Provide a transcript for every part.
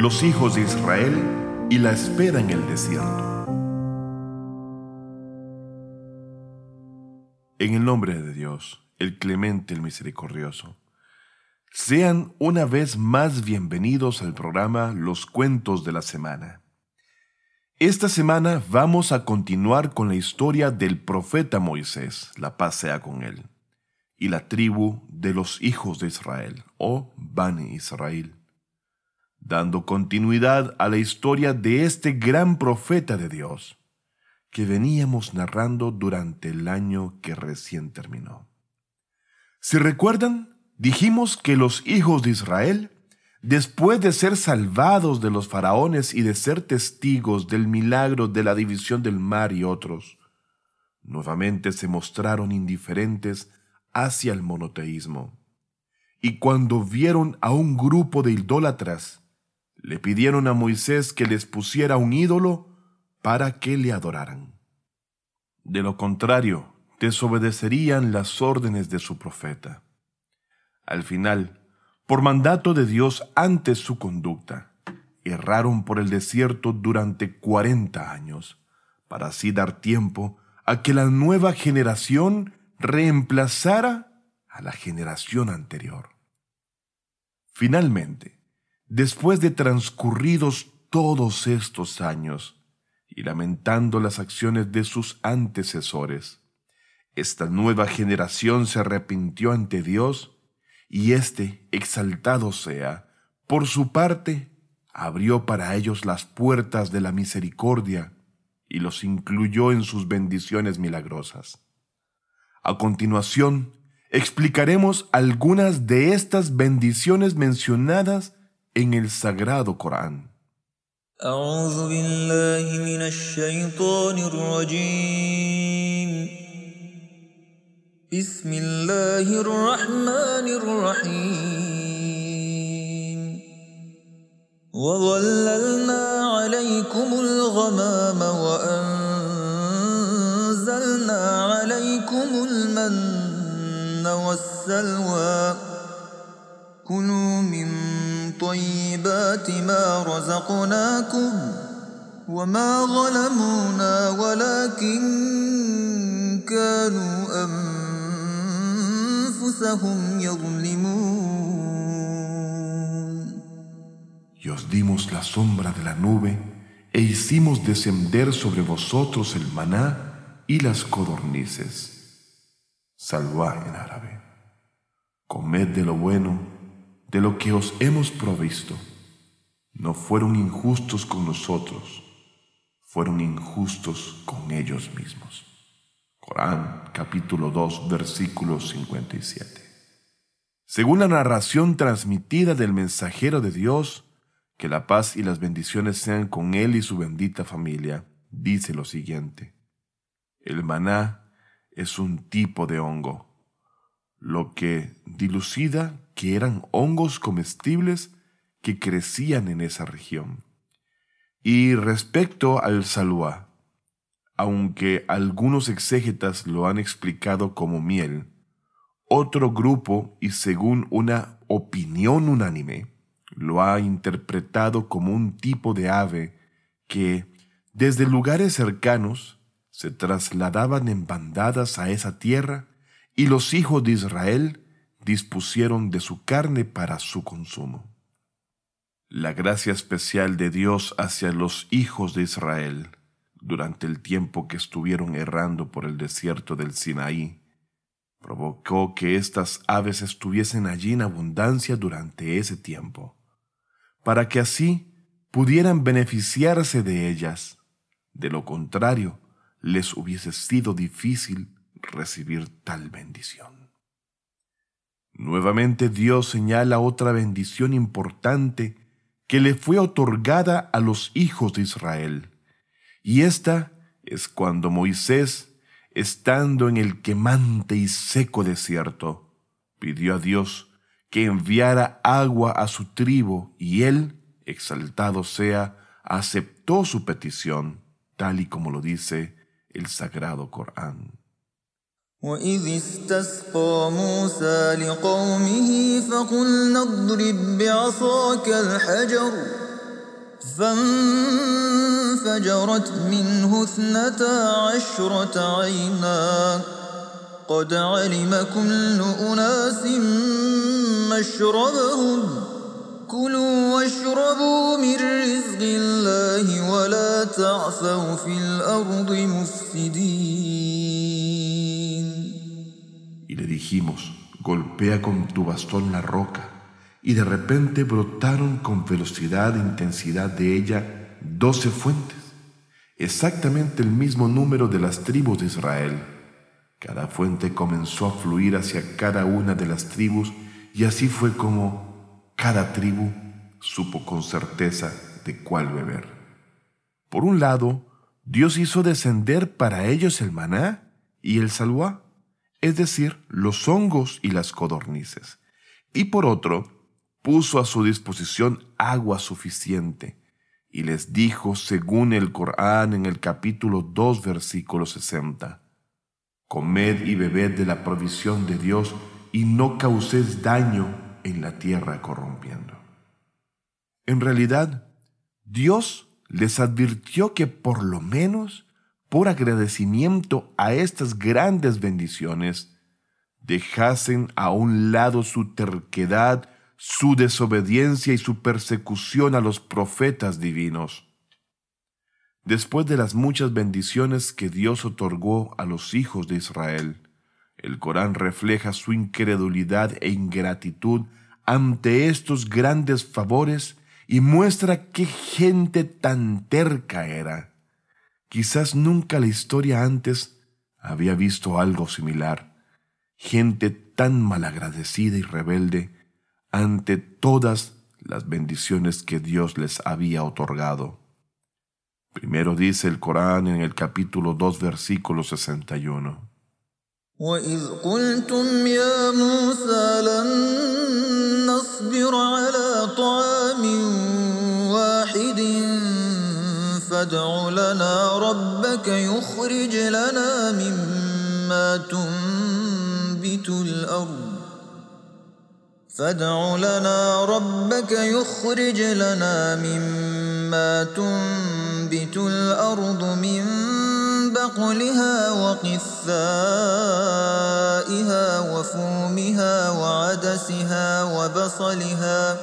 los hijos de Israel y la espera en el desierto. En el nombre de Dios, el clemente, el misericordioso, sean una vez más bienvenidos al programa Los Cuentos de la Semana. Esta semana vamos a continuar con la historia del profeta Moisés, la paz sea con él, y la tribu de los hijos de Israel, o Bani Israel, dando continuidad a la historia de este gran profeta de Dios, que veníamos narrando durante el año que recién terminó. Si recuerdan, dijimos que los hijos de Israel después de ser salvados de los faraones y de ser testigos del milagro de la división del mar y otros, nuevamente se mostraron indiferentes hacia el monoteísmo. Y cuando vieron a un grupo de idólatras, le pidieron a Moisés que les pusiera un ídolo para que le adoraran. De lo contrario, desobedecerían las órdenes de su profeta. Al final, por mandato de Dios ante su conducta. Erraron por el desierto durante cuarenta años, para así dar tiempo a que la nueva generación reemplazara a la generación anterior. Finalmente, después de transcurridos todos estos años, y lamentando las acciones de sus antecesores, esta nueva generación se arrepintió ante Dios y éste, exaltado sea, por su parte, abrió para ellos las puertas de la misericordia y los incluyó en sus bendiciones milagrosas. A continuación, explicaremos algunas de estas bendiciones mencionadas en el Sagrado Corán. وظللنا عليكم الغمام وأنزلنا عليكم المن والسلوى. كلوا طيبات ما رزقناكم وما ظلمونا ولكن كانوا أم Y os dimos la sombra de la nube e hicimos descender sobre vosotros el maná y las codornices. Salvá en árabe. Comed de lo bueno, de lo que os hemos provisto. No fueron injustos con nosotros, fueron injustos con ellos mismos. Corán capítulo 2 versículo 57. Según la narración transmitida del mensajero de Dios, que la paz y las bendiciones sean con él y su bendita familia, dice lo siguiente. El maná es un tipo de hongo, lo que dilucida que eran hongos comestibles que crecían en esa región. Y respecto al saluá, aunque algunos exégetas lo han explicado como miel, otro grupo, y según una opinión unánime, lo ha interpretado como un tipo de ave que, desde lugares cercanos, se trasladaban en bandadas a esa tierra y los hijos de Israel dispusieron de su carne para su consumo. La gracia especial de Dios hacia los hijos de Israel durante el tiempo que estuvieron errando por el desierto del Sinaí, provocó que estas aves estuviesen allí en abundancia durante ese tiempo, para que así pudieran beneficiarse de ellas. De lo contrario, les hubiese sido difícil recibir tal bendición. Nuevamente Dios señala otra bendición importante que le fue otorgada a los hijos de Israel y esta es cuando Moisés, estando en el quemante y seco desierto, pidió a Dios que enviara agua a su tribu y él, exaltado sea, aceptó su petición, tal y como lo dice el Sagrado Corán. فانفجرت منه اثنتا عشرة عينا قد علم كل أناس مشربهم كلوا واشربوا من رزق الله ولا تعثوا في الأرض مفسدين dijimos, golpea con tu bastón la roca y de repente brotaron con velocidad e intensidad de ella doce fuentes, exactamente el mismo número de las tribus de Israel. Cada fuente comenzó a fluir hacia cada una de las tribus y así fue como cada tribu supo con certeza de cuál beber. Por un lado, Dios hizo descender para ellos el maná y el salwá, es decir, los hongos y las codornices. Y por otro, puso a su disposición agua suficiente y les dijo, según el Corán en el capítulo 2, versículo 60, Comed y bebed de la provisión de Dios y no causéis daño en la tierra corrompiendo. En realidad, Dios les advirtió que por lo menos por agradecimiento a estas grandes bendiciones, dejasen a un lado su terquedad su desobediencia y su persecución a los profetas divinos. Después de las muchas bendiciones que Dios otorgó a los hijos de Israel, el Corán refleja su incredulidad e ingratitud ante estos grandes favores y muestra qué gente tan terca era. Quizás nunca la historia antes había visto algo similar. Gente tan malagradecida y rebelde ante todas las bendiciones que Dios les había otorgado. Primero dice el Corán en el capítulo 2, versículo 61. وإذ قلتم يا موسى لن نصبر على طعام واحد فادع لنا ربك يخرج لنا مما تنبت الأرض. فادع لنا ربك يخرج لنا مما تنبت الأرض من بقلها وقثائها وفومها وعدسها وبصلها.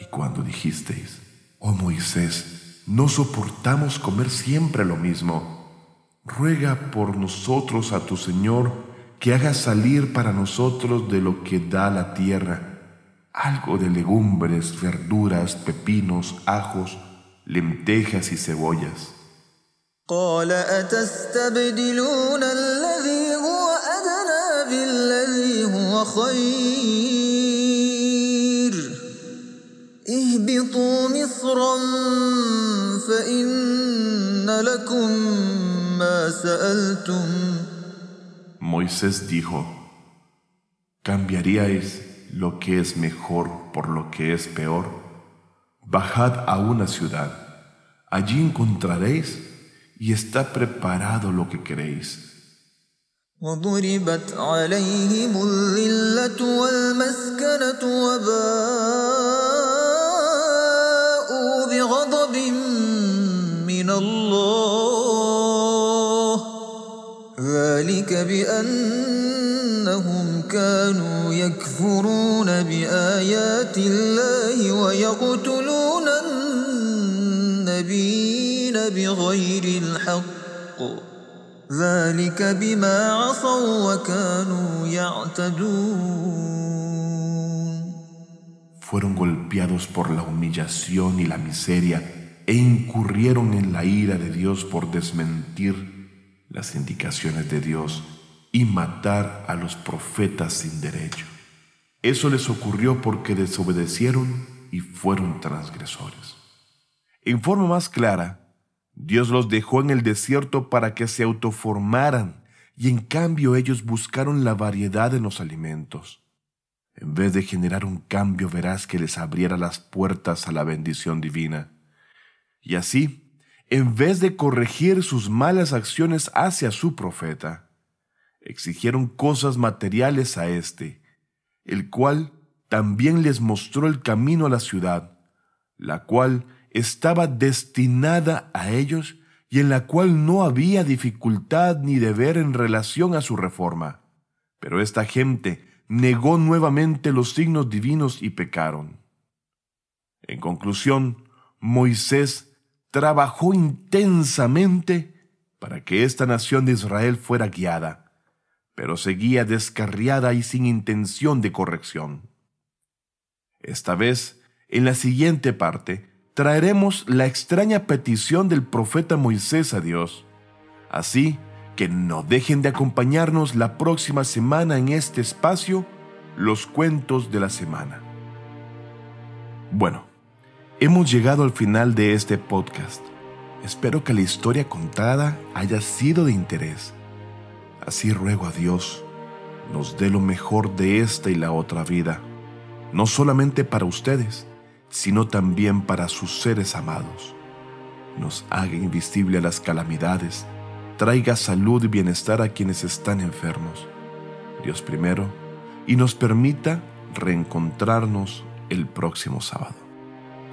Y cuando dijisteis, oh Moisés, no soportamos comer siempre lo mismo, ruega por nosotros a tu Señor que haga salir para nosotros de lo que da la tierra algo de legumbres, verduras, pepinos, ajos, lentejas y cebollas. Moisés dijo, ¿cambiaríais lo que es mejor por lo que es peor? Bajad a una ciudad, allí encontraréis y está preparado lo que queréis. ذلك بأنهم كانوا يكفرون بآيات الله ويقتلون النبيين بغير الحق. ذلك بما عصوا وكانوا يعتدون. Fueron golpeados por la humillación y la miseria e incurrieron en la ira de Dios por desmentir las indicaciones de Dios y matar a los profetas sin derecho. Eso les ocurrió porque desobedecieron y fueron transgresores. En forma más clara, Dios los dejó en el desierto para que se autoformaran y en cambio ellos buscaron la variedad en los alimentos. En vez de generar un cambio verás que les abriera las puertas a la bendición divina. Y así, en vez de corregir sus malas acciones hacia su profeta, exigieron cosas materiales a éste, el cual también les mostró el camino a la ciudad, la cual estaba destinada a ellos y en la cual no había dificultad ni deber en relación a su reforma. Pero esta gente negó nuevamente los signos divinos y pecaron. En conclusión, Moisés trabajó intensamente para que esta nación de Israel fuera guiada, pero seguía descarriada y sin intención de corrección. Esta vez, en la siguiente parte, traeremos la extraña petición del profeta Moisés a Dios. Así que no dejen de acompañarnos la próxima semana en este espacio, los cuentos de la semana. Bueno, hemos llegado al final de este podcast. Espero que la historia contada haya sido de interés. Así ruego a Dios nos dé lo mejor de esta y la otra vida, no solamente para ustedes, sino también para sus seres amados. Nos haga invisible a las calamidades, traiga salud y bienestar a quienes están enfermos. Dios primero, y nos permita reencontrarnos el próximo sábado.